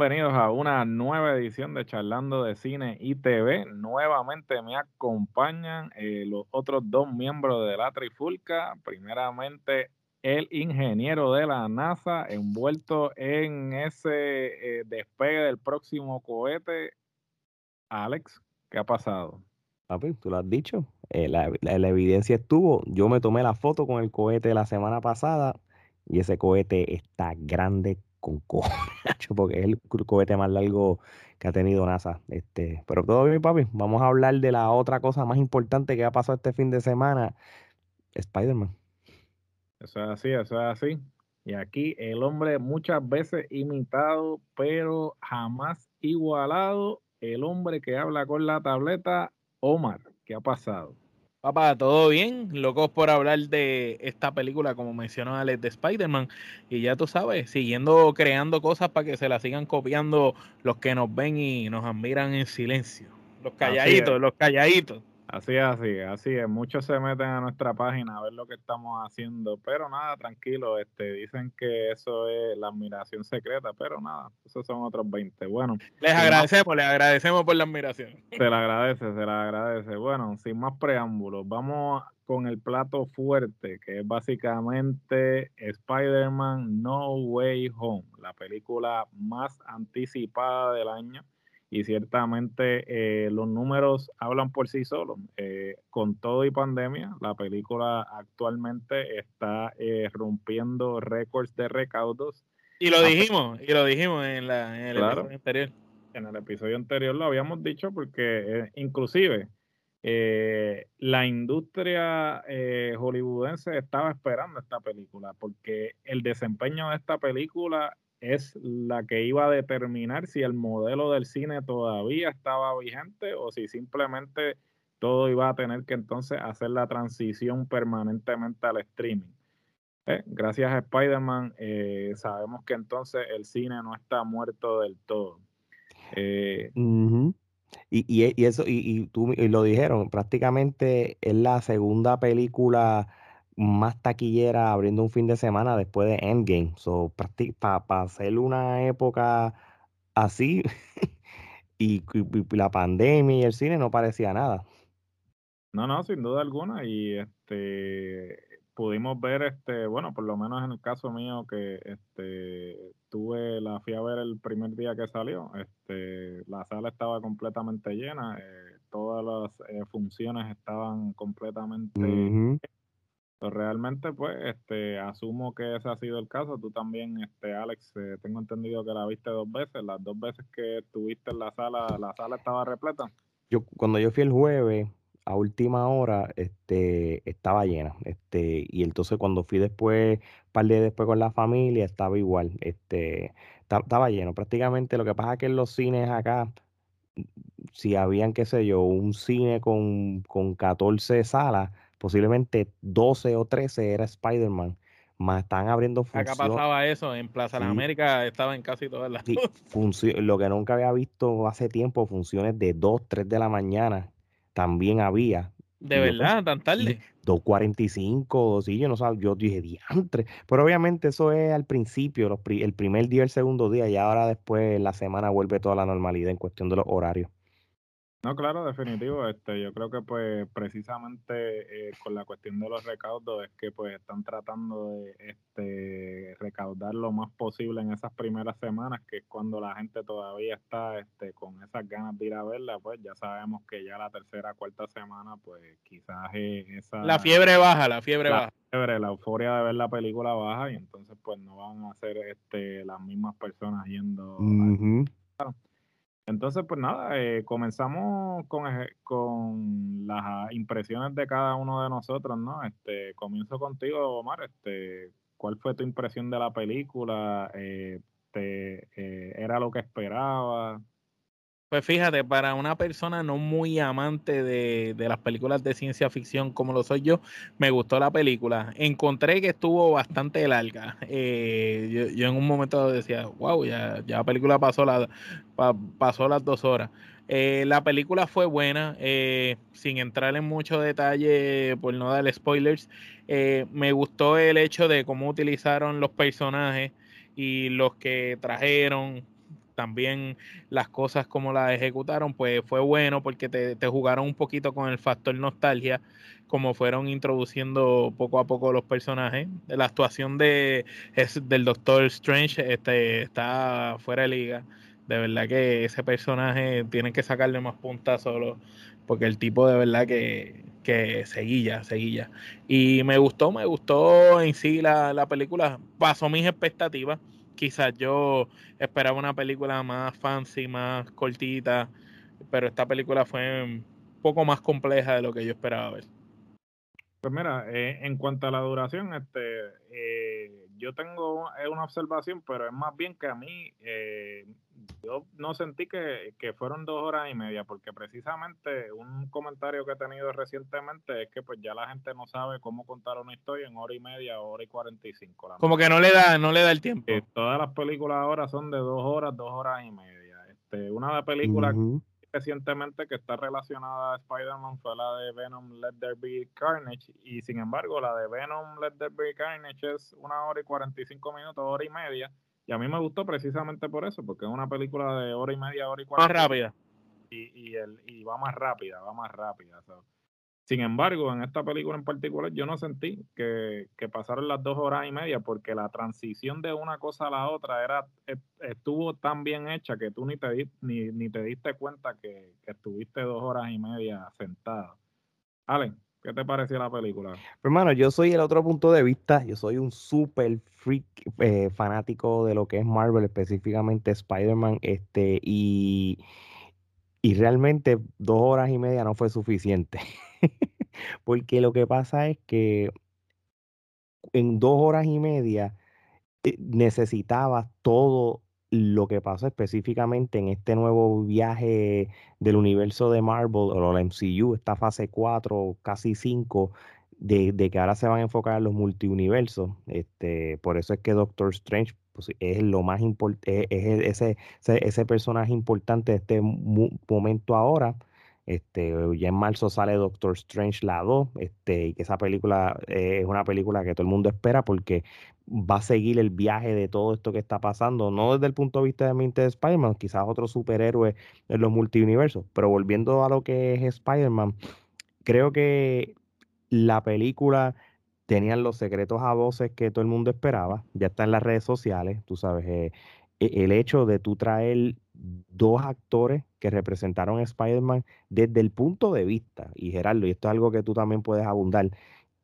Bienvenidos a una nueva edición de Charlando de Cine y TV. Nuevamente me acompañan eh, los otros dos miembros de la Trifulca. Primeramente, el ingeniero de la NASA envuelto en ese eh, despegue del próximo cohete. Alex, ¿qué ha pasado? Papi, tú lo has dicho. Eh, la, la evidencia estuvo. Yo me tomé la foto con el cohete la semana pasada y ese cohete está grande con cojones, porque es el cohete más largo que ha tenido NASA. Este, pero todo bien, papi. Vamos a hablar de la otra cosa más importante que ha pasado este fin de semana: Spider-Man. Eso es así, eso es así. Y aquí el hombre muchas veces imitado, pero jamás igualado. El hombre que habla con la tableta, Omar. ¿Qué ha pasado? Papá, todo bien, locos por hablar de esta película, como mencionó Alex, de Spider-Man. Y ya tú sabes, siguiendo creando cosas para que se la sigan copiando los que nos ven y nos admiran en silencio. Los calladitos, los calladitos. Así es, así así es. Muchos se meten a nuestra página a ver lo que estamos haciendo, pero nada, tranquilo, este, dicen que eso es la admiración secreta, pero nada, esos son otros 20. Bueno. Les agradecemos, les agradecemos por la admiración. Se le agradece, se le agradece. Bueno, sin más preámbulos, vamos con el plato fuerte, que es básicamente Spider-Man No Way Home, la película más anticipada del año y ciertamente eh, los números hablan por sí solos. Eh, con todo y pandemia, la película actualmente está eh, rompiendo récords de recaudos. Y lo dijimos, y lo dijimos en, la, en el episodio anterior. En el episodio anterior lo habíamos dicho porque inclusive la industria hollywoodense estaba esperando esta película porque el desempeño de esta película es la que iba a determinar si el modelo del cine todavía estaba vigente o si simplemente todo iba a tener que entonces hacer la transición permanentemente al streaming. Eh, gracias a Spider-Man eh, sabemos que entonces el cine no está muerto del todo. Eh, y, eso, y, y tú y lo dijeron, prácticamente es la segunda película más taquillera abriendo un fin de semana después de Endgame. So, para hacer una época así y, la pandemia y el cine no parecía nada. No, no, sin duda alguna. Y este pudimos ver, este, bueno, por lo menos en el caso mío, que este tuve la fui a ver el primer día que salió. Este, la sala estaba completamente llena, eh, todas las eh, funciones estaban completamente pues, realmente, pues, este, asumo que ese ha sido el caso. Tú también, este, Alex, eh, tengo entendido que la viste dos veces. Las dos veces que estuviste en la sala, la sala estaba repleta. Yo, cuando yo fui el jueves, a última hora, este, estaba llena. Este, y entonces cuando fui después, un par de después con la familia, estaba igual. Este, estaba lleno. Prácticamente lo que pasa es que en los cines acá, si habían, qué sé yo, un cine con, con 14 salas, posiblemente 12 o 13 era Spider-Man, más están abriendo funciones. Acá pasaba eso, en Plaza de América estaba en casi todas las Lo que nunca había visto hace tiempo, funciones de 2, 3 de la mañana, también había. ¿De verdad? ¿Tan tarde? 2.45, sí, yo no sabía, yo dije diantre. Pero obviamente eso es al principio, el primer día, el segundo día, y ahora después la semana vuelve toda la normalidad en cuestión de los horarios. No, claro, definitivo. Este, yo creo que pues precisamente eh, con la cuestión de los recaudos es que pues están tratando de este, recaudar lo más posible en esas primeras semanas, que es cuando la gente todavía está este, con esas ganas de ir a verla, pues ya sabemos que ya la tercera, cuarta semana, pues quizás esa... La fiebre baja, la fiebre baja. la euforia de ver la película baja y entonces pues no van a ser este, las mismas personas yendo... Entonces, pues nada, eh, comenzamos con, con las impresiones de cada uno de nosotros, ¿no? Este, comienzo contigo, Omar. Este, ¿Cuál fue tu impresión de la película? Eh, te, eh, ¿Era lo que esperaba? Pues fíjate, para una persona no muy amante de, las películas de ciencia ficción como lo soy yo, me gustó la película. Encontré que estuvo bastante larga. Eh, yo, en un momento decía, wow, ya, ya la película pasó, la, pasó las dos horas. Eh, la película fue buena, eh, sin entrar en mucho detalle por no dar spoilers. me gustó el hecho de cómo utilizaron los personajes y los que trajeron también las cosas como las ejecutaron, pues fue bueno porque te, te jugaron un poquito con el factor nostalgia, como fueron introduciendo poco a poco los personajes. La actuación de, del Doctor Strange este, está fuera de liga. De verdad que ese personaje tienen que sacarle más puntas solo, porque el tipo de verdad que, que seguía, seguía. Y me gustó, me gustó en sí la, la película, pasó mis expectativas. Quizás yo esperaba una película más fancy, más cortita, pero esta película fue un poco más compleja de lo que yo esperaba ver. Pues mira, eh, en cuanto a la duración, este, eh, yo tengo una observación, pero es más bien que a mí, eh, yo no sentí que, fueron dos horas y media, porque precisamente un comentario que he tenido recientemente es que pues ya la gente no sabe cómo contar una historia en hora y media, hora y cuarenta y cinco. Como que no le da, no le da el tiempo. todas las películas ahora son de dos horas, dos horas y media. Este, una de las películas recientemente que está relacionada a Spider-Man fue la de Venom Let There Be Carnage y sin embargo la de Venom Let There Be Carnage es una hora y 45 minutos, hora y media y a mí me gustó precisamente por eso, porque es una película de hora y media, hora y cuarenta. Más rápida. Y, y, el, y va más rápida, va más rápida. Sin embargo, en esta película en particular, yo no sentí que, pasaron las dos horas y media porque la transición de una cosa a la otra era e, estuvo tan bien hecha que tú ni te, ni, ni te diste cuenta que, estuviste dos horas y media sentado. Allen, ¿qué te pareció la película? Hermano, yo soy el otro punto de vista. Yo soy un súper freak eh, fanático de lo que es Marvel, específicamente Spider-Man. Este, y, y realmente dos horas y media no fue suficiente. Porque lo que pasa es que en dos horas y media eh, necesitabas todo lo que pasa específicamente en este nuevo viaje del universo de Marvel o la MCU, esta fase 4, casi 5, de, que ahora se van a enfocar en los multiuniversos. Este, por eso es que Doctor Strange pues, es lo más importante, es, ese, ese, personaje importante de este momento ahora. Este, ya en marzo sale Doctor Strange la 2, este, y que esa película eh, es una película que todo el mundo espera porque va a seguir el viaje de todo esto que está pasando, no desde el punto de vista de mente de Spider-Man, quizás otro superhéroe en los multiversos, pero volviendo a lo que es Spider-Man, creo que la película tenía los secretos a voces que todo el mundo esperaba, ya está en las redes sociales, tú sabes, eh, e, el hecho de tú traer dos actores que representaron a Spider-Man desde el punto de vista, y Gerardo, y esto es algo que tú también puedes abundar,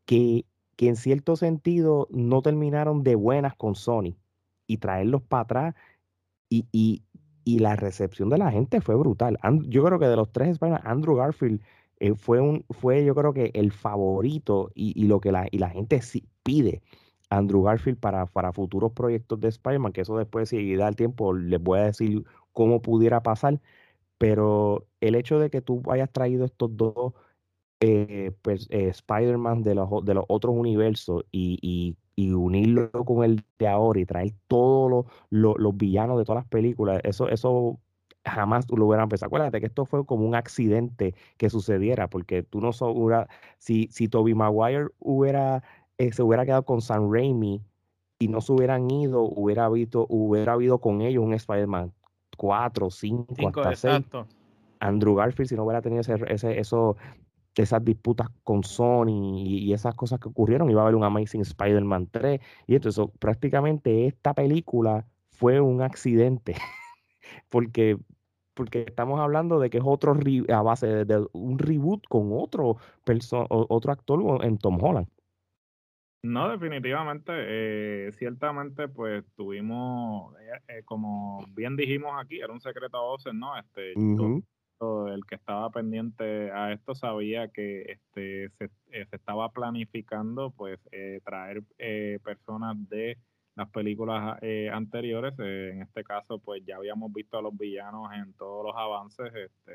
que, que en cierto sentido no terminaron de buenas con Sony y traerlos para atrás y, y, y, la recepción de la gente fue brutal. yo creo que de los tres Spider-Man, Andrew Garfield eh, fue, un, fue yo creo que el favorito y, y lo que la, y la gente sí pide. Andrew Garfield para, para futuros proyectos de Spider-Man, que eso después, si da el tiempo, les voy a decir cómo pudiera pasar, pero el hecho de que tú hayas traído estos dos eh, pues, eh, Spider-Man de los, de los otros universos y, unirlo con el de ahora y traer todos los villanos de todas las películas, eso, eso jamás lo hubieran pensado. Acuérdate que esto fue como un accidente que sucediera, porque tú no sobra, si, si Toby Maguire hubiera, eh, se hubiera quedado con Sam Raimi y no se hubieran ido, hubiera habido, hubiera habido con ellos un Spider-Man 4, 5, hasta 6. Andrew Garfield, si no hubiera tenido ese, ese, eso, esas disputas con Sony y, esas cosas que ocurrieron, iba a haber un Amazing Spider-Man 3. Y entonces, prácticamente esta película fue un accidente, porque, porque estamos hablando de que es otro a base de, un reboot con otro, otro actor en Tom Holland. No, definitivamente, eh, ciertamente, pues tuvimos, eh, eh, como bien dijimos aquí, era un secreto a voces, ¿no? Este, el que estaba pendiente a esto sabía que este se, estaba planificando, pues, traer personas de las películas anteriores. en este caso, pues, ya habíamos visto a los villanos en todos los avances, este,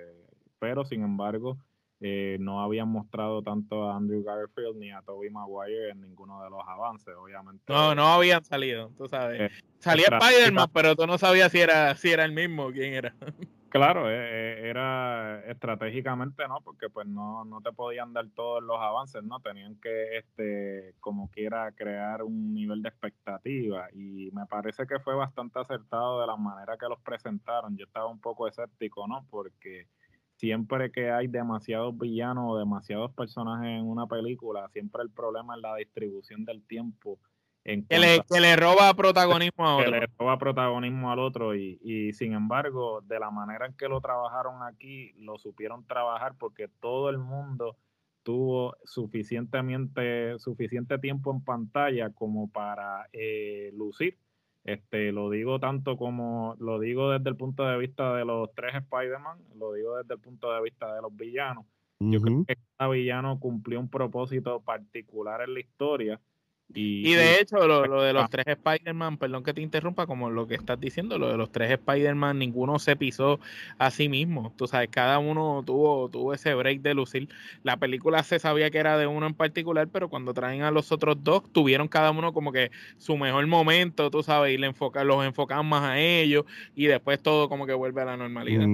pero sin embargo, eh, no habían mostrado tanto a Andrew Garfield ni a Tobey Maguire en ninguno de los avances, obviamente. No, no habían salido, tú sabes. Eh, Salía Spider-Man, pero tú no sabías si era, si era el mismo, quién era. Claro, eh, era estratégicamente, ¿no? Porque pues no, no te podían dar todos los avances, ¿no? Tenían que, este, como quiera, crear un nivel de expectativa y me parece que fue bastante acertado de la manera que los presentaron. Yo estaba un poco escéptico, ¿no? Porque siempre que hay demasiados villanos o demasiados personajes en una película, siempre el problema es la distribución del tiempo. En que, le, que, le, roba protagonismo a otro. Que le roba protagonismo al otro y, y sin embargo, de la manera en que lo trabajaron aquí, lo supieron trabajar porque todo el mundo tuvo suficientemente, suficiente tiempo en pantalla como para eh, lucir. Este, lo digo tanto como, lo digo desde el punto de vista de los tres Spider-Man, lo digo desde el punto de vista de los villanos. Yo creo que cada villano cumplió un propósito particular en la historia y, de hecho, lo, de los tres Spider-Man, perdón que te interrumpa, como lo que estás diciendo, lo de los tres Spider-Man, ninguno se pisó a sí mismo. Tú sabes, cada uno tuvo, tuvo ese break de lucir. La película se sabía que era de uno en particular, pero cuando traen a los otros dos, tuvieron cada uno como que su mejor momento, tú sabes, y le enfocan, los enfocan más a ellos, y después todo como que vuelve a la normalidad.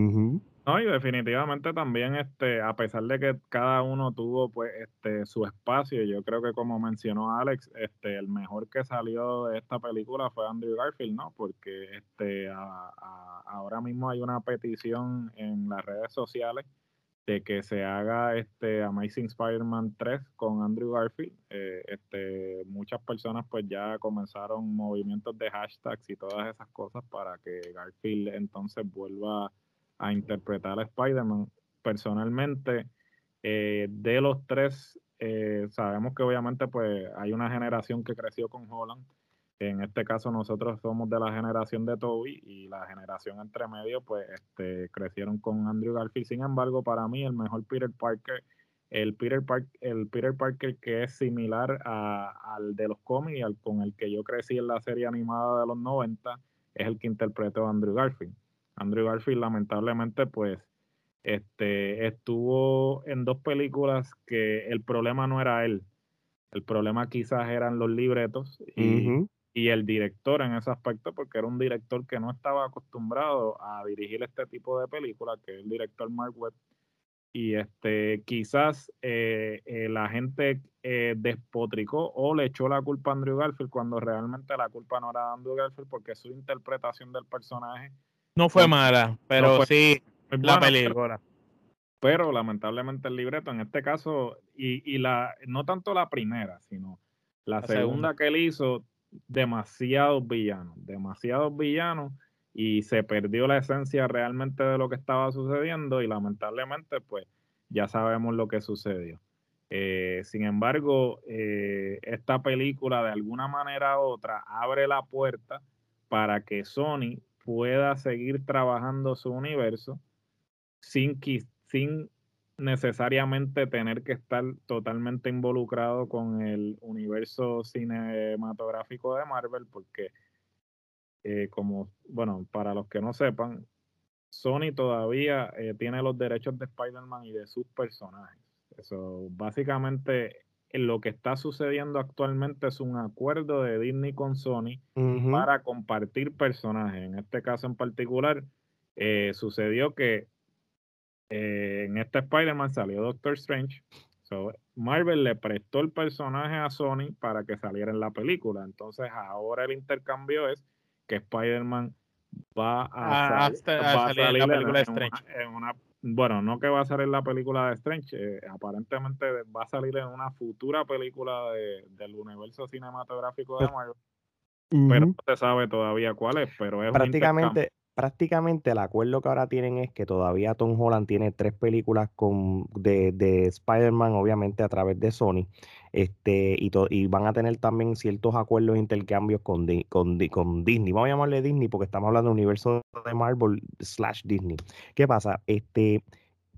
No, y definitivamente también, este, a pesar de que cada uno tuvo pues este su espacio, yo creo que como mencionó Alex, este, el mejor que salió de esta película fue Andrew Garfield, ¿no? Porque este ahora mismo hay una petición en las redes sociales de que se haga este Amazing Spider-Man 3 con Andrew Garfield. Eh, este, muchas personas pues ya comenzaron movimientos de hashtags y todas esas cosas para que Garfield entonces vuelva a interpretar a Spider-Man. Personalmente, eh, de los tres, eh, sabemos que obviamente pues hay una generación que creció con Holland. En este caso nosotros somos de la generación de Toby y la generación entre medio pues este, crecieron con Andrew Garfield. Sin embargo, para mí el mejor Peter Parker, el Peter, Park, el Peter Parker que es similar al de los cómics al con el que yo crecí en la serie animada de los 90, es el que interpretó Andrew Garfield. Andrew Garfield lamentablemente pues este, estuvo en dos películas que el problema no era él, el problema quizás eran los libretos y, el director en ese aspecto, porque era un director que no estaba acostumbrado a dirigir este tipo de películas, que es el director Mark Webb. Y este, quizás eh, eh, la gente eh, despotricó o le echó la culpa a Andrew Garfield cuando realmente la culpa no era de Andrew Garfield porque su interpretación del personaje no fue mala, pero sí la película. Pero, lamentablemente el libreto, en este caso, y, y la no tanto la primera, sino la, segunda, que él hizo, demasiados villanos, demasiados villanos, y se perdió la esencia realmente de lo que estaba sucediendo, y lamentablemente, pues, ya sabemos lo que sucedió. Eh, sin embargo, eh, esta película de alguna manera u otra abre la puerta para que Sony pueda seguir trabajando su universo sin, sin necesariamente tener que estar totalmente involucrado con el universo cinematográfico de Marvel, porque eh, como, bueno, para los que no sepan, Sony todavía eh, tiene los derechos de Spider-Man y de sus personajes. Eso básicamente lo que está sucediendo actualmente es un acuerdo de Disney con Sony para compartir personajes. En este caso en particular, eh, sucedió que eh, en este Spider-Man salió Doctor Strange. Marvel le prestó el personaje a Sony para que saliera en la película. Entonces ahora el intercambio es que Spider-Man va a, ah, salir en la película de Strange. en una bueno, no que va a salir la película de Strange, eh, aparentemente va a salir en una futura película del universo cinematográfico de Marvel, pero no se sabe todavía cuál es, pero es prácticamente prácticamente el acuerdo que ahora tienen es que todavía Tom Holland tiene tres películas con, de, de Spider-Man, obviamente a través de Sony, este, y, y van a tener también ciertos acuerdos e intercambios con, con, con, Disney. Vamos a llamarle Disney porque estamos hablando de universo de Marvel slash Disney. ¿Qué pasa? Este,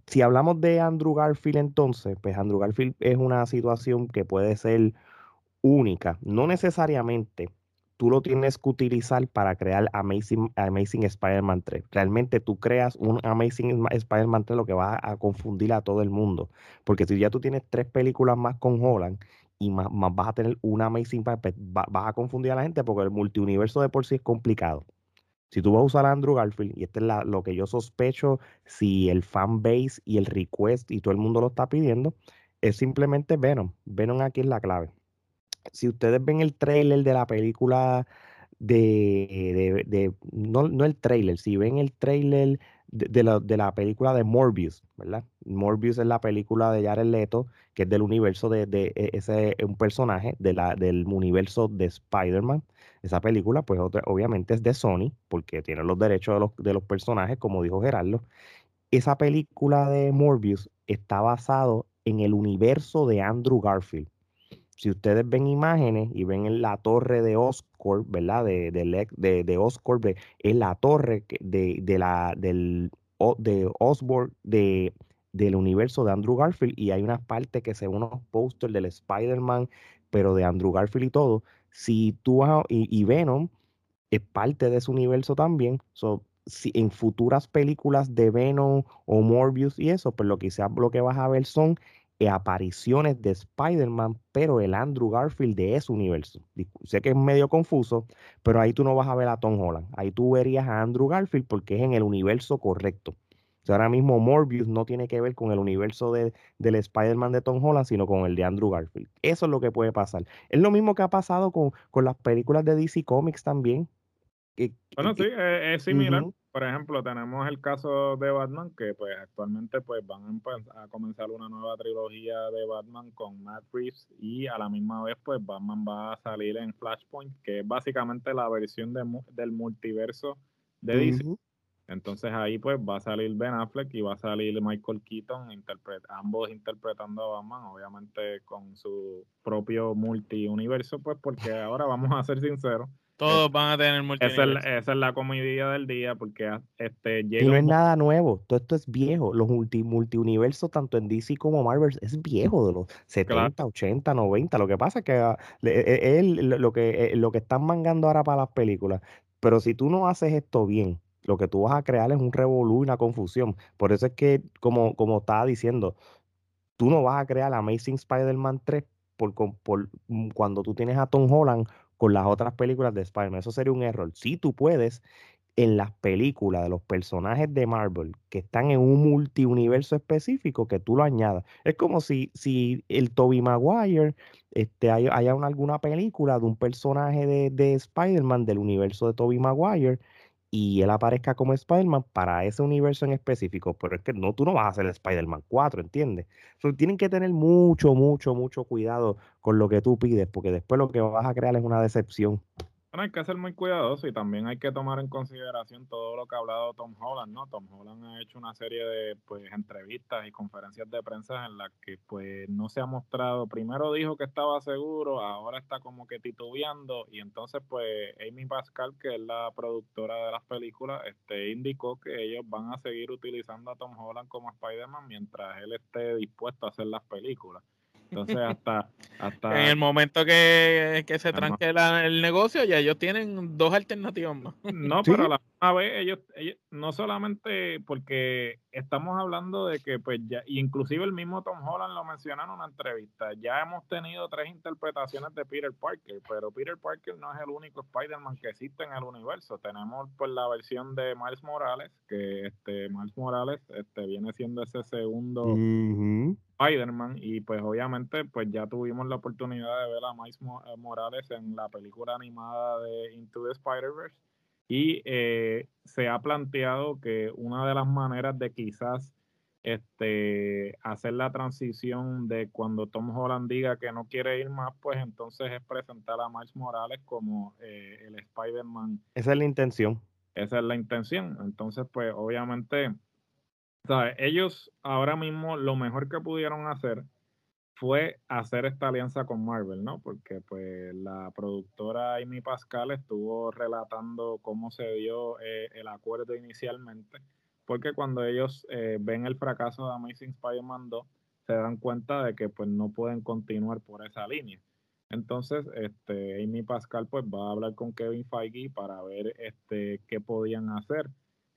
si hablamos de Andrew Garfield entonces, pues Andrew Garfield es una situación que puede ser única, no necesariamente tú lo tienes que utilizar para crear Amazing, Amazing Spider-Man 3. Realmente tú creas un Amazing Spider-Man 3 lo que va a confundir a todo el mundo. Porque si ya tú tienes tres películas más con Holland y más, vas a tener una Amazing spider pues vas a confundir a la gente porque el multiuniverso de por sí es complicado. Si tú vas a usar a Andrew Garfield, y este es lo que yo sospecho, si el fan base y el request y todo el mundo lo está pidiendo, es simplemente Venom. Venom aquí es la clave. Si ustedes ven el trailer de la película de, de, no, no, el trailer, si ven el trailer de, la, de, la, película de Morbius, ¿verdad? Morbius es la película de Jared Leto, que es del universo de, de e, ese un personaje de la, del universo de Spider-Man. Esa película, pues obviamente es de Sony, porque tiene los derechos de los, de los personajes, como dijo Gerardo. Esa película de Morbius está basado en el universo de Andrew Garfield si ustedes ven imágenes y ven la torre de Oscorp, ¿verdad? De, de, de, Oscorp, es la torre de, de la, del, de Osborn, de, del universo de Andrew Garfield, y hay unas partes que se ven unos pósters del Spider-Man, pero de Andrew Garfield y todo. Si tú vas, y, Venom es parte de ese universo también. si en futuras películas de Venom o Morbius y eso, pues lo que, sea, lo que vas a ver son eh, apariciones de Spider-Man, pero el Andrew Garfield de ese universo. Sé que es medio confuso, pero ahí tú no vas a ver a Tom Holland. Ahí tú verías a Andrew Garfield porque es en el universo correcto. ahora mismo Morbius no tiene que ver con el universo de, del Spider-Man de Tom Holland, sino con el de Andrew Garfield. Eso es lo que puede pasar. Es lo mismo que ha pasado con, con las películas de DC Comics también. bueno, sí, es, similar por ejemplo, tenemos el caso de Batman, que pues actualmente pues van a, comenzar una nueva trilogía de Batman con Matt Reeves y a la misma vez pues Batman va a salir en Flashpoint, que es básicamente la versión del multiverso de DC. Entonces ahí pues va a salir Ben Affleck y va a salir Michael Keaton, ambos interpretando a Batman, obviamente con su propio multiuniverso, pues porque ahora vamos a ser sinceros, todos van a tener esa es, esa es, la comedia del día, porque ah, este llega. Y no es nada nuevo, todo esto es viejo. Los multi, multiuniversos, tanto en DC como Marvel, es viejo, de los 70, 80, 90. Lo que pasa es que ah, e, es lo, que, eh, lo que están mangando ahora para las películas. Pero si tú no haces esto bien, lo que tú vas a crear es un revolú y una confusión. Por eso es que, como, como estaba diciendo, tú no vas a crear Amazing Spider-Man 3 por, por, mm, cuando tú tienes a Tom Holland con las otras películas de Spider-Man. Eso sería un error. Si tú puedes, en las películas de los personajes de Marvel que están en un multiuniverso específico, que tú lo añadas. Es como si, si el Toby Maguire este, haya, alguna película de un personaje de, de Spider-Man del universo de Toby Maguire y él aparezca como Spider-Man para ese universo en específico, pero es que no, tú no vas a hacer Spider-Man 4, ¿entiendes? tienen que tener mucho, mucho, mucho cuidado con lo que tú pides, porque después lo que vas a crear es una decepción. Bueno, hay que ser muy cuidadoso y también hay que tomar en consideración todo lo que ha hablado Tom Holland, ¿no? Tom Holland ha hecho una serie de pues entrevistas y conferencias de prensa en las que pues no se ha mostrado, primero dijo que estaba seguro, ahora está como que titubeando y entonces pues Amy Pascal, que es la productora de las películas, este indicó que ellos van a seguir utilizando a Tom Holland como Spider-Man mientras él esté dispuesto a hacer las películas. Entonces, hasta, hasta en el momento que, se tranque el negocio, ya ellos tienen dos alternativas más. No, pero a la misma vez, ellos, ellos, no solamente porque estamos hablando de que, pues ya, inclusive el mismo Tom Holland lo menciona en una entrevista, ya hemos tenido tres interpretaciones de Peter Parker, pero Peter Parker no es el único Spider-Man que existe en el universo. Tenemos pues la versión de Miles Morales, que este Miles Morales este, viene siendo ese segundo. Spider-Man y pues obviamente pues ya tuvimos la oportunidad de ver a Miles eh, Morales en la película animada de Into the Spider-Verse y eh, se ha planteado que una de las maneras de quizás este, hacer la transición de cuando Tom Holland diga que no quiere ir más, pues entonces es presentar a Miles Morales como eh, el Spider-Man. Esa es la intención. Esa es la intención. Entonces, pues obviamente ellos ahora mismo lo mejor que pudieron hacer fue hacer esta alianza con Marvel, ¿no? Porque pues la productora Amy Pascal estuvo relatando cómo se dio eh, el acuerdo inicialmente, porque cuando ellos eh, ven el fracaso de Amazing Spider-Man 2, se dan cuenta de que pues no pueden continuar por esa línea. Entonces, este, Amy Pascal pues va a hablar con Kevin Feige para ver este, qué podían hacer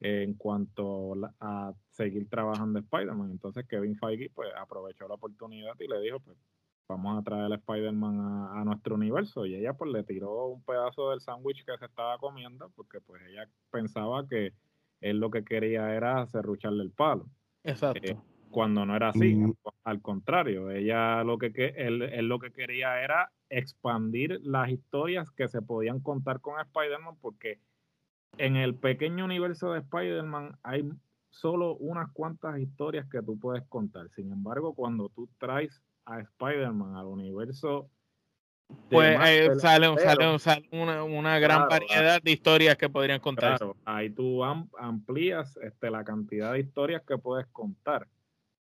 en cuanto a seguir trabajando Spider-Man. Entonces Kevin Feige pues aprovechó la oportunidad y le dijo, pues vamos a traer a Spider-Man a, nuestro universo. Y ella pues le tiró un pedazo del sándwich que se estaba comiendo porque pues ella pensaba que él lo que quería era cerrucharle el palo. Exacto. Eh, cuando no era así, mm. al contrario, ella lo que, él, él, lo que quería era expandir las historias que se podían contar con Spider-Man porque en el pequeño universo de Spider-Man hay solo unas cuantas historias que tú puedes contar. Sin embargo, cuando tú traes a Spider-Man al universo pues eh, sale, una, gran variedad de historias que podrían contar. ahí tú amplías este, la cantidad de historias que puedes contar.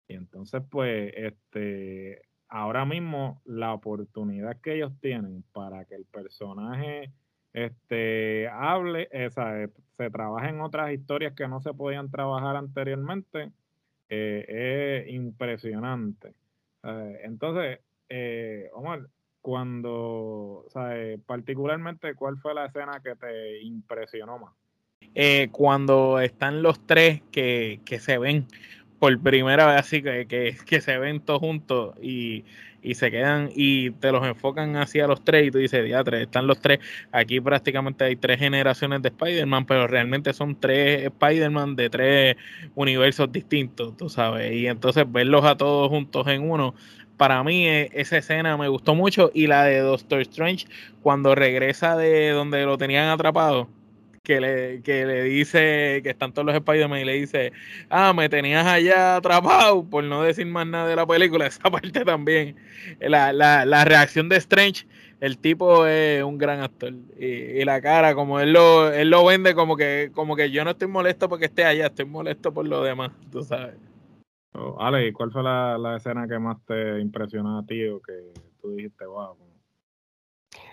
Y entonces, pues, este, ahora mismo la oportunidad que ellos tienen para que el personaje este, hable, esa, eh, se trabaje en otras historias que no se podían trabajar anteriormente, eh, es impresionante. entonces, Omar, cuando, sea, particularmente, ¿cuál fue la escena que te impresionó más? Eh, cuando están los tres que, se ven por primera vez así, que, que, se ven todos juntos y, se quedan y te los enfocan hacia los tres y tú dices, ya tres, están los tres, aquí prácticamente hay tres generaciones de Spider-Man, pero realmente son tres Spider-Man de tres universos distintos, tú sabes, y entonces verlos a todos juntos en uno, para mí e, esa escena me gustó mucho. Y la de Doctor Strange cuando regresa de donde lo tenían atrapado que le, que le dice que están todos los Spider-Man y le dice, ah, me tenías allá atrapado, por no decir más nada de la película, esa parte también. La, la, la reacción de Strange, el tipo es un gran actor. Y, la cara, como él lo, él lo vende como que, como que yo no estoy molesto porque esté allá, estoy molesto por lo demás, tú sabes. Oh, Ale, ¿cuál fue la, escena que más te impresionó a ti o que tú dijiste, wow?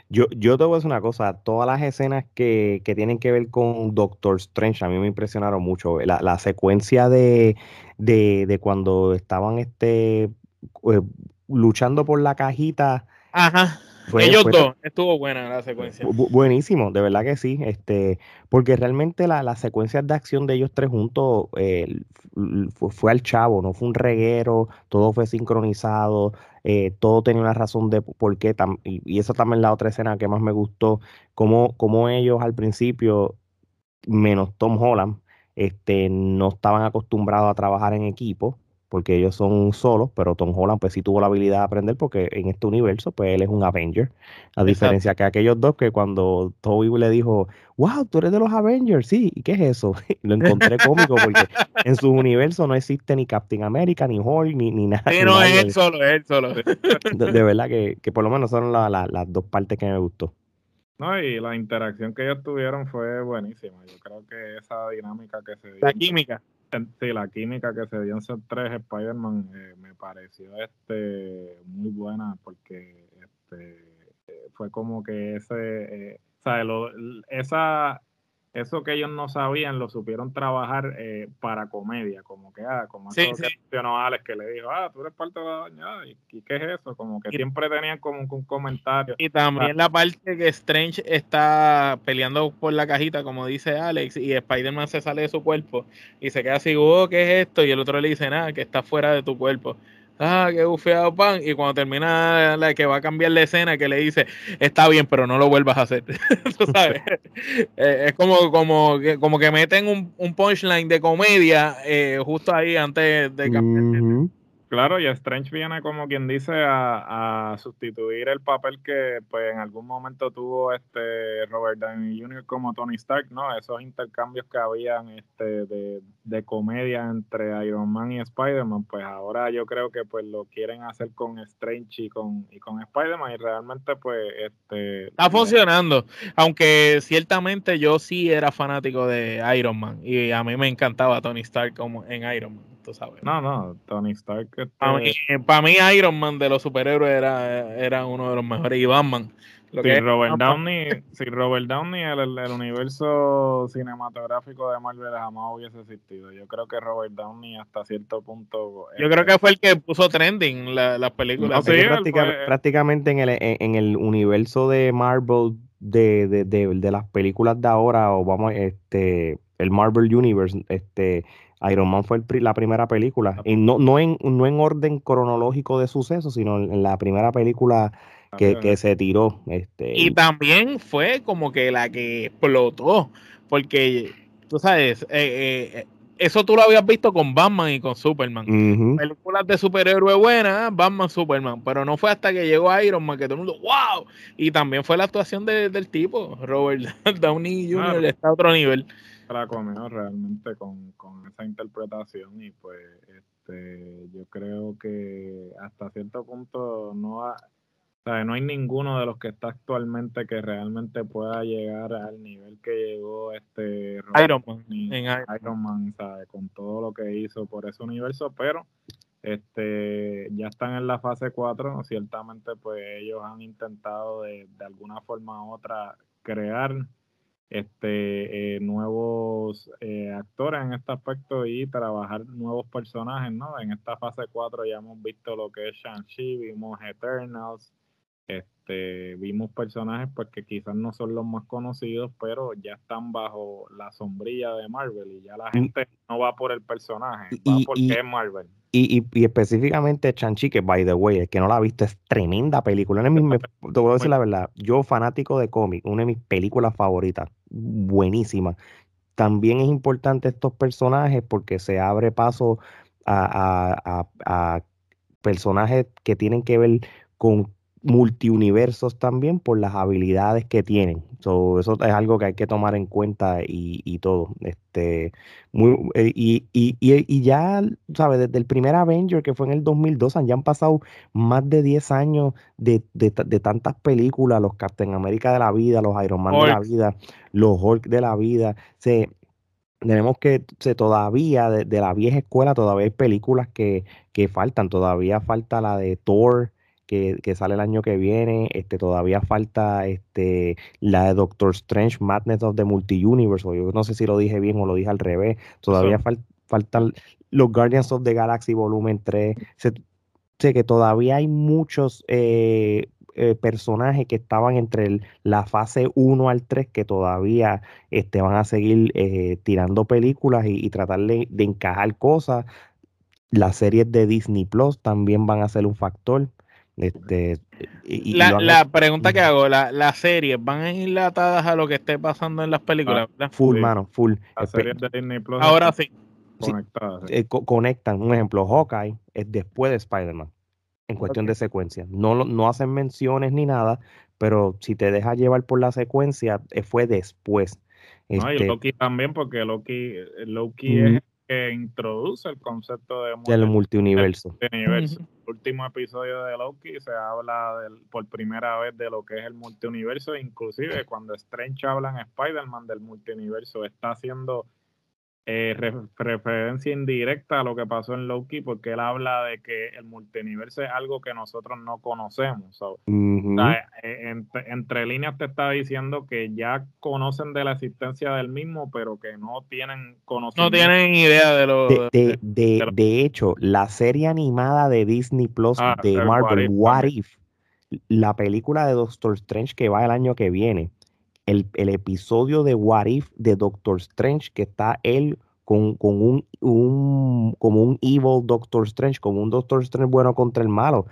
Yo, yo te voy a decir una cosa, todas las escenas que, tienen que ver con Doctor Strange a mí me impresionaron mucho. La, secuencia de, de, cuando estaban este, eh, luchando por la cajita. Ajá ellos dos, estuvo buena la secuencia. buenísimo, de verdad que sí, este, porque realmente la, las secuencias de acción de ellos tres juntos eh, fue, al chavo, no fue un reguero, todo fue sincronizado, eh, todo tenía una razón de por qué, y, y esa también la otra escena que más me gustó, como, como ellos al principio, menos Tom Holland, este, no estaban acostumbrados a trabajar en equipo, porque ellos son solos, pero Tom Holland pues sí tuvo la habilidad de aprender porque en este universo pues él es un Avenger, a diferencia que aquellos dos que cuando Toby le dijo, wow, tú eres de los Avengers, sí, ¿y qué es eso? Lo encontré cómico porque en su universo no existe ni Captain America, ni Hulk, ni, ni nada. Sí, no, es él solo, es él solo. De, verdad que, que, por lo menos son las dos partes que me gustó. No, y la interacción que ellos tuvieron fue buenísima. Yo creo que esa dinámica que se dio. La química sí, la química que se dio en esos tres Spider-Man eh, me pareció este muy buena porque este eh, fue como que ese, eh, esa eso que ellos no sabían lo supieron trabajar eh, para comedia, como que, ah, como sí, eso sí. que Alex que le dijo, ah, tú eres parte de la dañada, ¿y, qué es eso? Como que siempre tenían como un, comentario. Y también la parte que Strange está peleando por la cajita, como dice Alex, y Spider-Man se sale de su cuerpo y se queda así, oh, ¿qué es esto? Y el otro le dice, nada, que está fuera de tu cuerpo ah, qué bufeado pan. Y cuando termina la que va a cambiar la escena, que le dice, está bien, pero no lo vuelvas a hacer. ¿Tú sabes? Eh, es como, como, que, como que meten un, un punchline de comedia eh, justo ahí antes de cambiar. Claro, y Strange viene como quien dice a, sustituir el papel que pues en algún momento tuvo este Robert Downey Jr. como Tony Stark, ¿no? Esos intercambios que habían este de, comedia entre Iron Man y Spider-Man, pues ahora yo creo que pues lo quieren hacer con Strange y con, y con Spider-Man y realmente pues este... Está funcionando, aunque ciertamente yo sí era fanático de Iron Man y a mí me encantaba Tony Stark como en Iron Man. No, no, Tony Stark. Este para, mí, Iron Man de los superhéroes era, era uno de los mejores y Batman. si, Robert Downey, si Robert Downey, el, el, universo cinematográfico de Marvel jamás hubiese existido. Yo creo que Robert Downey hasta cierto punto... Yo creo que fue el que puso trending las la películas. prácticamente en el, en el universo de Marvel de, de, de, de, las películas de ahora, o vamos, este, el Marvel Universe, este, Iron Man fue la primera película, y no, no, en, no en orden cronológico de sucesos, sino en, la primera película que, se tiró. Este, y también fue como que la que explotó, porque tú sabes, eh, eh, eso tú lo habías visto con Batman y con Superman. Películas de superhéroe buenas, Batman, Superman. Pero no fue hasta que llegó Iron Man que todo el mundo, wow. Y también fue la actuación del tipo, Robert Downey Jr. está a otro nivel. La comió realmente con, con esa interpretación y pues este, yo creo que hasta cierto punto no ha, no hay ninguno de los que está actualmente que realmente pueda llegar al nivel que llegó este Iron Man, Iron, Man, con todo lo que hizo por ese universo, pero este ya están en la fase 4, ciertamente pues ellos han intentado de, de alguna forma u otra crear este eh, nuevos eh, actores en este aspecto y trabajar nuevos personajes, ¿no? En esta fase 4 ya hemos visto lo que es Shang-Chi, vimos Eternals, este, vimos personajes pues que quizás no son los más conocidos, pero ya están bajo la sombrilla de Marvel y ya la gente no va por el personaje, va porque es Marvel. Y, y, específicamente Chanchi, que by the way, el que no la ha visto es tremenda película. te voy a decir la verdad, yo fanático de cómic, una de mis películas favoritas, buenísima. También es importante estos personajes porque se abre paso a, a, a personajes que tienen que ver con multiuniversos también por las habilidades que tienen. eso es algo que hay que tomar en cuenta y, todo. Este, muy, eh, y, y, y, ya, ¿sabes? Desde el primer Avenger que fue en el 2002, ya han pasado más de 10 años de, tantas películas, los Captain America de la vida, los Iron Man de la vida, los Hulk de la vida. Se, tenemos que se, todavía, de, la vieja escuela, todavía hay películas que, que faltan. Todavía falta la de Thor que, sale el año que viene. Este, todavía falta este, la de Doctor Strange, Madness of the Multi-Universe. Yo no sé si lo dije bien o lo dije al revés. Todavía faltan los Guardians of the Galaxy Volumen 3. sé que todavía hay muchos eh, eh, personajes que estaban entre la fase 1 al 3 que todavía este, van a seguir eh, tirando películas y, tratar de, de, encajar cosas. Las series de Disney Plus también van a ser un factor. Este, la, pregunta que hago, ¿las la series van enlatadas a lo que esté pasando en las películas? Ah, full, mano, full. Ahora sí. Eh, conectan, un ejemplo, Hawkeye es después de Spider-Man, en cuestión de secuencia. No, no hacen menciones ni nada, pero si te dejas llevar por la secuencia, eh, fue después. y este Loki también, porque Loki, Loki es que introduce el concepto de del multiuniverso. El último episodio de Loki se habla por primera vez de lo que es el multiuniverso, inclusive cuando Strange habla en Spider-Man del multiuniverso, está haciendo eh, referencia indirecta a lo que pasó en Loki, porque él habla de que el multiverso es algo que nosotros no conocemos. Eh, entre, líneas te está diciendo que ya conocen de la existencia del mismo, pero que no tienen conocimiento. No tienen idea de lo. De, de, hecho, la serie animada de Disney Plus ah, de Marvel, What If, la película de Doctor Strange que va el año que viene el, episodio de What If de Doctor Strange, que está él con, un, como un evil Doctor Strange, como un Doctor Strange bueno contra el malo.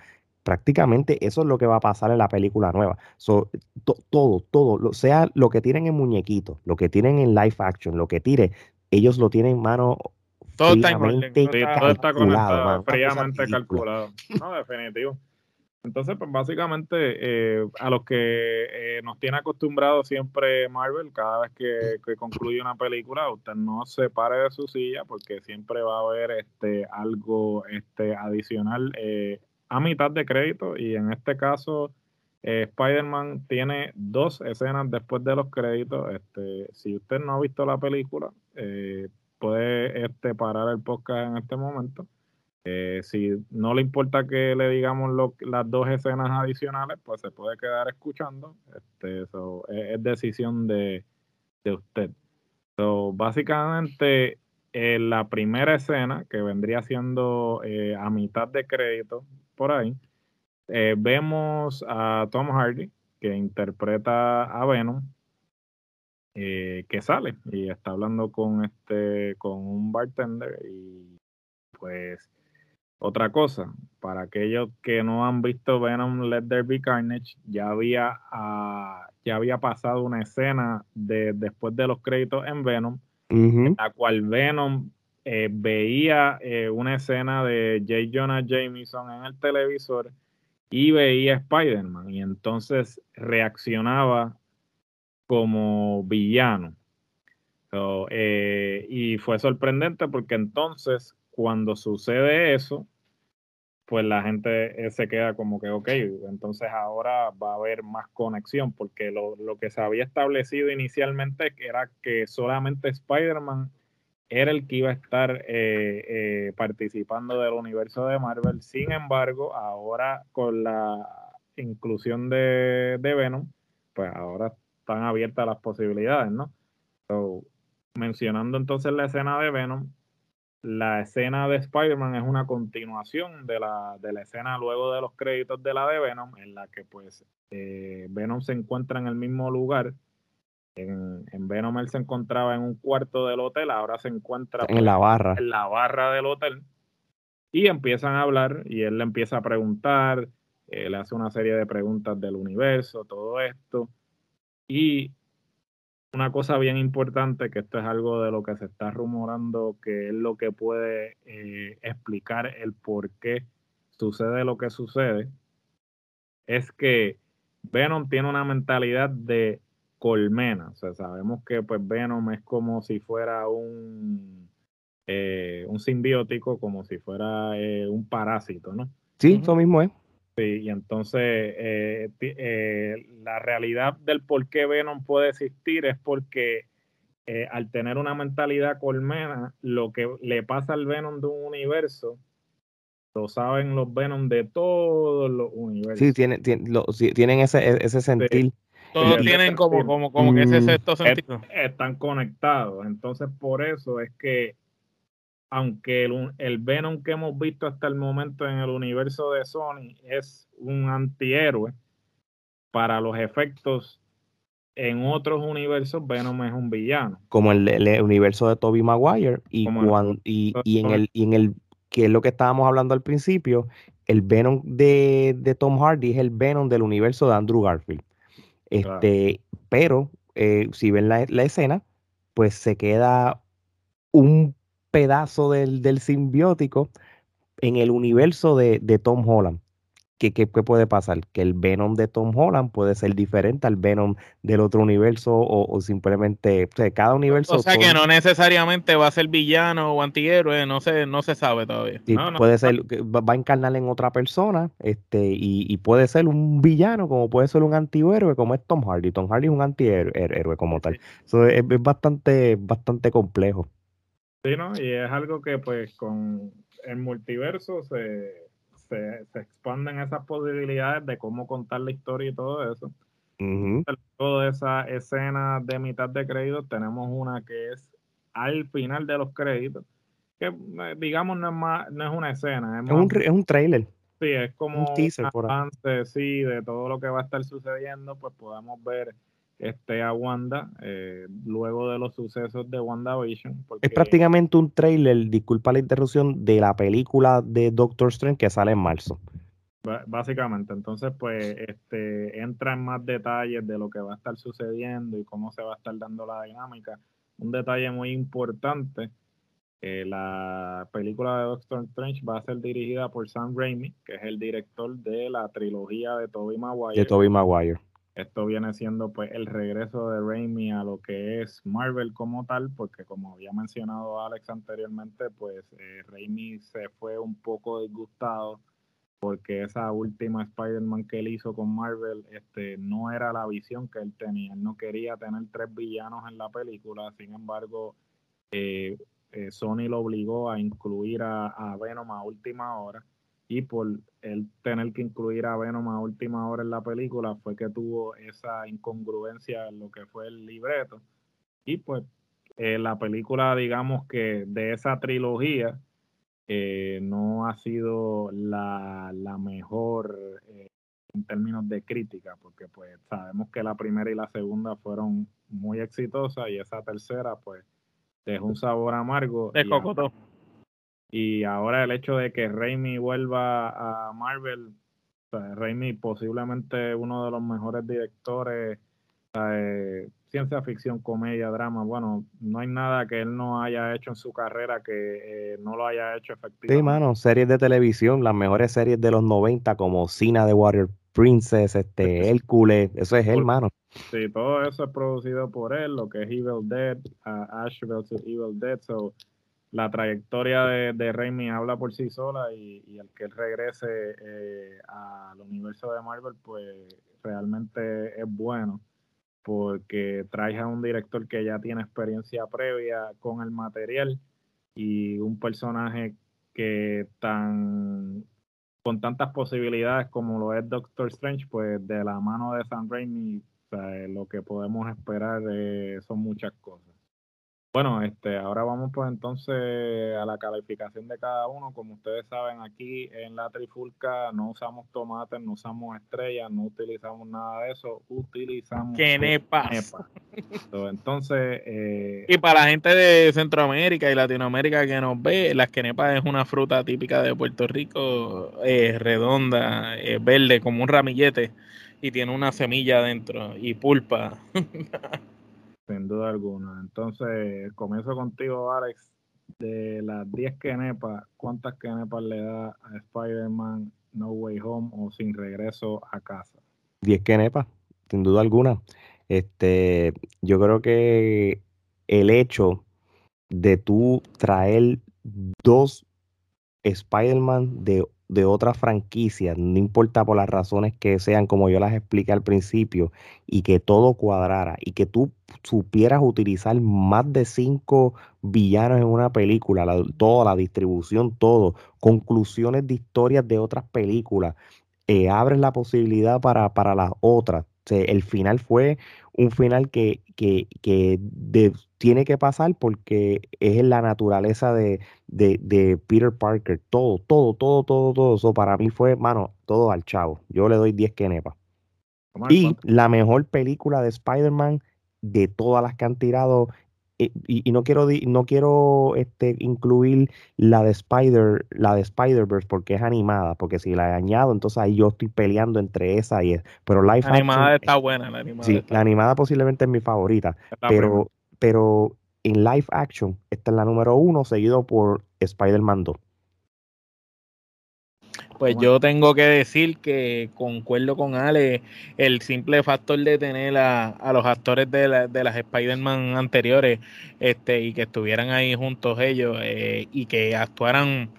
Prácticamente eso es lo que va a pasar en la película nueva. todo, todo, sea lo que tienen en muñequito, lo que tienen en live action, lo que tire, ellos lo tienen en mano todo fríamente calculado. fríamente calculado. No, definitivo. Entonces, pues básicamente eh, a los que eh, nos tiene acostumbrados siempre Marvel, cada vez que, concluye una película, usted no se pare de su silla porque siempre va a haber este algo este adicional eh, a mitad de crédito y en este caso Spider-Man tiene dos escenas después de los créditos. Este, si usted no ha visto la película, puede este, parar el podcast en este momento eh, si no le importa que le digamos las dos escenas adicionales, pues se puede quedar escuchando. Este, es, decisión de, usted. So, básicamente, en la primera escena, que vendría siendo eh, a mitad de crédito, por ahí, eh, vemos a Tom Hardy, que interpreta a Venom, que sale y está hablando con este con un bartender y pues otra cosa, para aquellos que no han visto Venom Let There Be Carnage, ya había, ah, ya había pasado una escena de, después de los créditos en Venom, en la cual Venom eh, veía eh, una escena de J. Jonah Jameson en el televisor y veía Spider-Man y entonces reaccionaba como villano. Eh, y fue sorprendente porque entonces cuando sucede eso, pues la gente se queda como que, ok, entonces ahora va a haber más conexión, porque lo, lo que se había establecido inicialmente era que solamente Spider-Man era el que iba a estar eh, eh, participando del universo de Marvel. Sin embargo, ahora con la inclusión de, Venom, pues ahora están abiertas las posibilidades, ¿no? mencionando entonces la escena de Venom, la escena de Spider-Man es una continuación de la, de la escena luego de los créditos de la de Venom, en la que pues eh, Venom se encuentra en el mismo lugar en, Venom él se encontraba en un cuarto del hotel, ahora se encuentra en la barra. En la barra del hotel. Y empiezan a hablar y él le empieza a preguntar, eh, le hace una serie de preguntas del universo, todo esto. Y una cosa bien importante, que esto es algo de lo que se está rumorando, que es lo que puede eh, explicar el por qué sucede lo que sucede, es que Venom tiene una mentalidad de colmena. O sea, sabemos que pues Venom es como si fuera un, eh, un simbiótico, como si fuera eh, un parásito, ¿no? Sí, eso mismo es. Sí, y entonces eh, la realidad del por qué Venom puede existir es porque al tener una mentalidad colmena, lo que le pasa al Venom de un universo, lo saben los Venom de todos los universos. Sí, tienen, tienen ese, ese sentir. Todos tienen como, como, como que ese mm. sexto sentido. Están conectados. Entonces, por eso es que, aunque el, el, Venom que hemos visto hasta el momento en el universo de Sony es un antihéroe, para los efectos en otros universos, Venom es un villano. Como el, el universo de Tobey Maguire y, y, y, en el, y en el que es lo que estábamos hablando al principio, el Venom de, de Tom Hardy es el Venom del universo de Andrew Garfield. Este, Pero eh, si ven la, escena, pues se queda un pedazo del, del simbiótico en el universo de, de Tom Holland. ¿qué, puede pasar? Que el Venom de Tom Holland puede ser diferente al Venom del otro universo o, simplemente, o sea, cada universo. O sea que no necesariamente va a ser villano o antihéroe, no se, no se sabe todavía. puede ser, va a encarnar en otra persona este y, puede ser un villano como puede ser un antihéroe como es Tom Hardy. Tom Hardy es un antihéroe como tal. Eso es, es bastante, bastante complejo. Sí, ¿no? Y es algo que pues con el multiverso se se, expanden esas posibilidades de cómo contar la historia y todo eso. Toda esa escena de mitad de créditos, tenemos una que es al final de los créditos, que eh, digamos no es, más, no es una escena, es, un, es un trailer. Sí, es como un teaser por avance, sí, de todo lo que va a estar sucediendo, pues podemos ver este, a Wanda eh, luego de los sucesos de WandaVision. Es prácticamente un trailer, disculpa la interrupción, de la película de Doctor Strange que sale en marzo. Básicamente, entonces pues este entra en más detalles de lo que va a estar sucediendo y cómo se va a estar dando la dinámica. Un detalle muy importante, eh, la película de Doctor Strange va a ser dirigida por Sam Raimi, que es el director de la trilogía de Tobey Maguire. De Tobey Maguire esto viene siendo pues el regreso de Raimi a lo que es Marvel como tal, porque como había mencionado Alex anteriormente, pues eh, Raimi se fue un poco disgustado porque esa última Spider-Man que él hizo con Marvel este, no era la visión que él tenía. Él no quería tener tres villanos en la película, sin embargo, eh, eh, Sony lo obligó a incluir a, a Venom a última hora y por el tener que incluir a Venom a última hora en la película fue que tuvo esa incongruencia en lo que fue el libreto. Y pues eh, la película, digamos que de esa trilogía, eh, no ha sido la, mejor eh, en términos de crítica, porque pues sabemos que la primera y la segunda fueron muy exitosas y esa tercera pues dejó un sabor amargo. De cocotó. Y ahora el hecho de que Raimi vuelva a Marvel, o Raimi posiblemente uno de los mejores directores eh, ciencia ficción, comedia, drama, bueno, no hay nada que él no haya hecho en su carrera que eh, no lo haya hecho efectivamente. Sí, mano, series de televisión, las mejores series de los 90 como Cina de Warrior Princess, este, Hércules, eso es él, mano. Sí, todo eso es producido por él, lo que es Evil Dead, uh, Ash vs. Evil Dead, so la trayectoria de, de Raimi habla por sí sola y, y el que él regrese eh, al universo de Marvel, pues realmente es bueno porque traes a un director que ya tiene experiencia previa con el material y un personaje que tan con tantas posibilidades como lo es Doctor Strange, pues de la mano de Sam Raimi, lo que podemos esperar eh, son muchas cosas. Bueno, este, ahora vamos pues entonces a la calificación de cada uno. Como ustedes saben, aquí en la Trifulca no usamos tomates, no usamos estrellas, no utilizamos nada de eso, utilizamos quenepas. Entonces, eh, y para la gente de Centroamérica y Latinoamérica que nos ve, las quenepas es una fruta típica de Puerto Rico, eh, redonda, eh, verde, como un ramillete, y tiene una semilla adentro y pulpa. Sin duda alguna. Entonces, comienzo contigo, Alex. De las 10 quenepas, ¿cuántas quenepas le da a Spider-Man No Way Home o Sin Regreso a Casa? 10 quenepas, sin duda alguna. Este, yo creo que el hecho de tú traer dos Spider-Man de de otra franquicia, no importa por las razones que sean, como yo las expliqué al principio, y que todo cuadrara, y que tú supieras utilizar más de cinco villanos en una película, toda la distribución, todo, conclusiones de historias de otras películas, eh, abres la posibilidad para, para las otras. El final fue un final que, que, que tiene que pasar porque es la naturaleza de, de, Peter Parker. Todo, todo, todo, todo, todo. Eso para mí fue, mano, todo al chavo. Yo le doy 10 quenepas. Y la mejor película de Spider-Man de todas las que han tirado. Eh, y, no quiero no quiero este, incluir la de Spider la de Spider-Verse porque es animada porque si la he añado entonces ahí yo estoy peleando entre esa y esa pero live la animada está buena la animada sí la animada posiblemente es mi favorita pero pero en live action, esta es la número uno, seguido por Spider-Man 2. Pues yo tengo que decir que concuerdo con Ale, el simple factor de tener a, los actores de, las Spider-Man anteriores este, y que estuvieran ahí juntos ellos eh, y que actuaran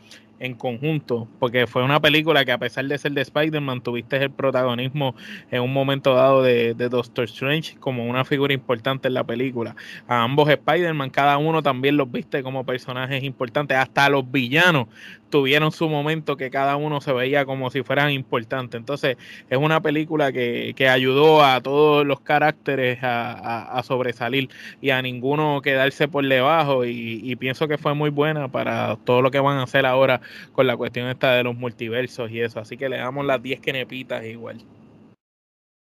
en conjunto, porque fue una película que a pesar de ser de Spider-Man, tuviste el protagonismo en un momento dado de, de, Doctor Strange como una figura importante en la película. A ambos Spider-Man, cada uno también los viste como personajes importantes, hasta los villanos tuvieron su momento que cada uno se veía como si fueran importantes. Entonces, es una película que, que ayudó a todos los caracteres a, a, sobresalir y a ninguno quedarse por debajo. Y, y, pienso que fue muy buena para todo lo que van a hacer ahora con la cuestión esta de los multiversos y eso. Así que le damos las 10 quenepitas igual.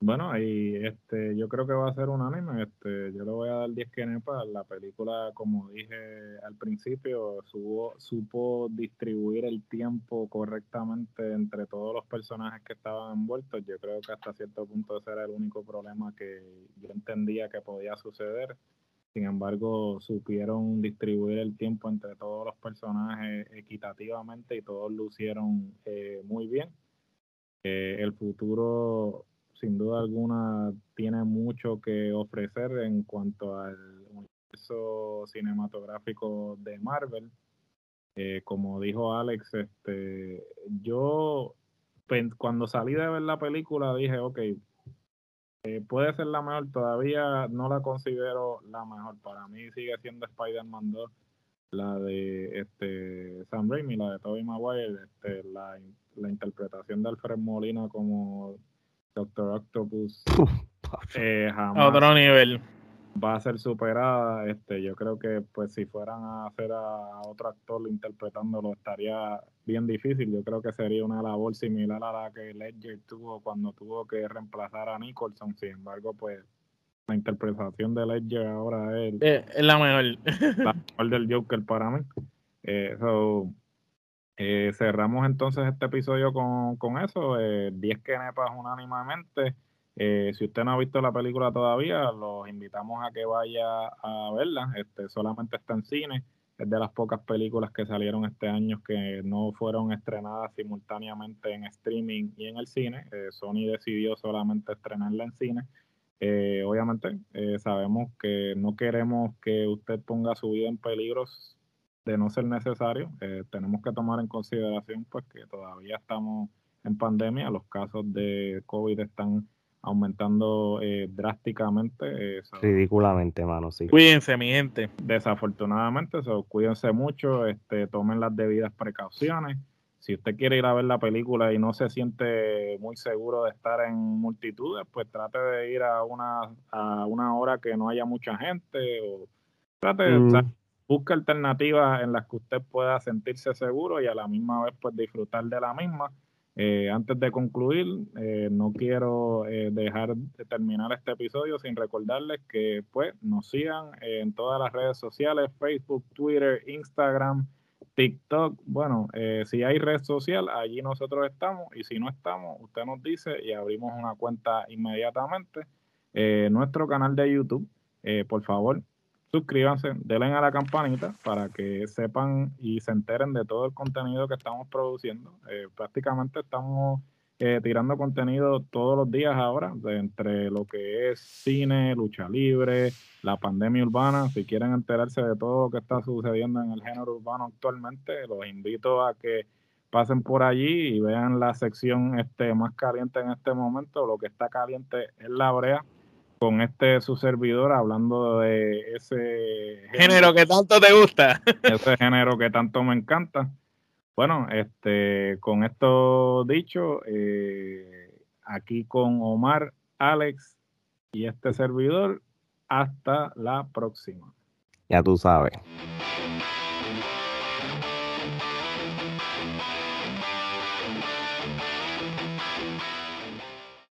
Bueno, ahí este, yo creo que va a ser unánime. Este, yo le voy a dar 10 quenepas. La película, como dije al principio, supo distribuir el tiempo correctamente entre todos los personajes que estaban envueltos. Yo creo que hasta cierto punto ese era el único problema que yo entendía que podía suceder. Sin embargo, supieron distribuir el tiempo entre todos los personajes equitativamente y todos lucieron eh, muy bien. Eh, el futuro sin duda alguna tiene mucho que ofrecer en cuanto al universo cinematográfico de Marvel. Eh, como dijo Alex, este, yo cuando salí de ver la película dije, ok, eh, puede ser la mejor, todavía no la considero la mejor. Para mí sigue siendo Spider-Man 2, la de este Sam Raimi, la de Tobey Maguire, este, la, la interpretación de Alfred Molina como Doctor Octopus. Eh, jamás. Otro nivel va a ser superada. Este, yo creo que pues si fueran a hacer a otro actor interpretándolo estaría bien difícil. Yo creo que sería una labor similar a la que Ledger tuvo cuando tuvo que reemplazar a Nicholson. Sin embargo, pues la interpretación de Ledger ahora es, eh, es la mejor. la mejor del Joker para mí. Eh, eh, cerramos entonces este episodio con, con eso, 10 eh, quenepas unánimemente. Eh, si usted no ha visto la película todavía, los invitamos a que vaya a verla. Este, solamente está en cine. Es de las pocas películas que salieron este año que no fueron estrenadas simultáneamente en streaming y en el cine. Eh, Sony decidió solamente estrenarla en cine. Eh, obviamente, sabemos que no queremos que usted ponga su vida en peligro de no ser necesario. tenemos que tomar en consideración pues que todavía estamos en pandemia, los casos de COVID están aumentando eh, drásticamente. Eh, Ridículamente, mano, sí. Cuídense, mi gente. Desafortunadamente, cuídense mucho, este, tomen las debidas precauciones. Si usted quiere ir a ver la película y no se siente muy seguro de estar en multitudes, pues trate de ir a una, a una hora que no haya mucha gente o trate de... Mm. busque alternativas en las que usted pueda sentirse seguro y a la misma vez pues disfrutar de la misma eh, antes de concluir, eh, no quiero eh, dejar de terminar este episodio sin recordarles que pues nos sigan en todas las redes sociales, Facebook, Twitter, Instagram, TikTok. Bueno, si hay red social, allí nosotros estamos y si no estamos, usted nos dice y abrimos una cuenta inmediatamente. nuestro canal de YouTube, por favor, suscríbanse, denle a la campanita para que sepan y se enteren de todo el contenido que estamos produciendo. Eh, prácticamente estamos eh, tirando contenido todos los días ahora, de entre lo que es cine, lucha libre, la pandemia urbana. Si quieren enterarse de todo lo que está sucediendo en el género urbano actualmente, los invito a que pasen por allí y vean la sección este más caliente en este momento. Lo que está caliente es la brea con este su servidor hablando de ese género, que tanto te gusta. ese género que tanto me encanta. Bueno, este, con esto dicho, eh, aquí con Omar, Alex y este servidor, hasta la próxima. Ya tú sabes.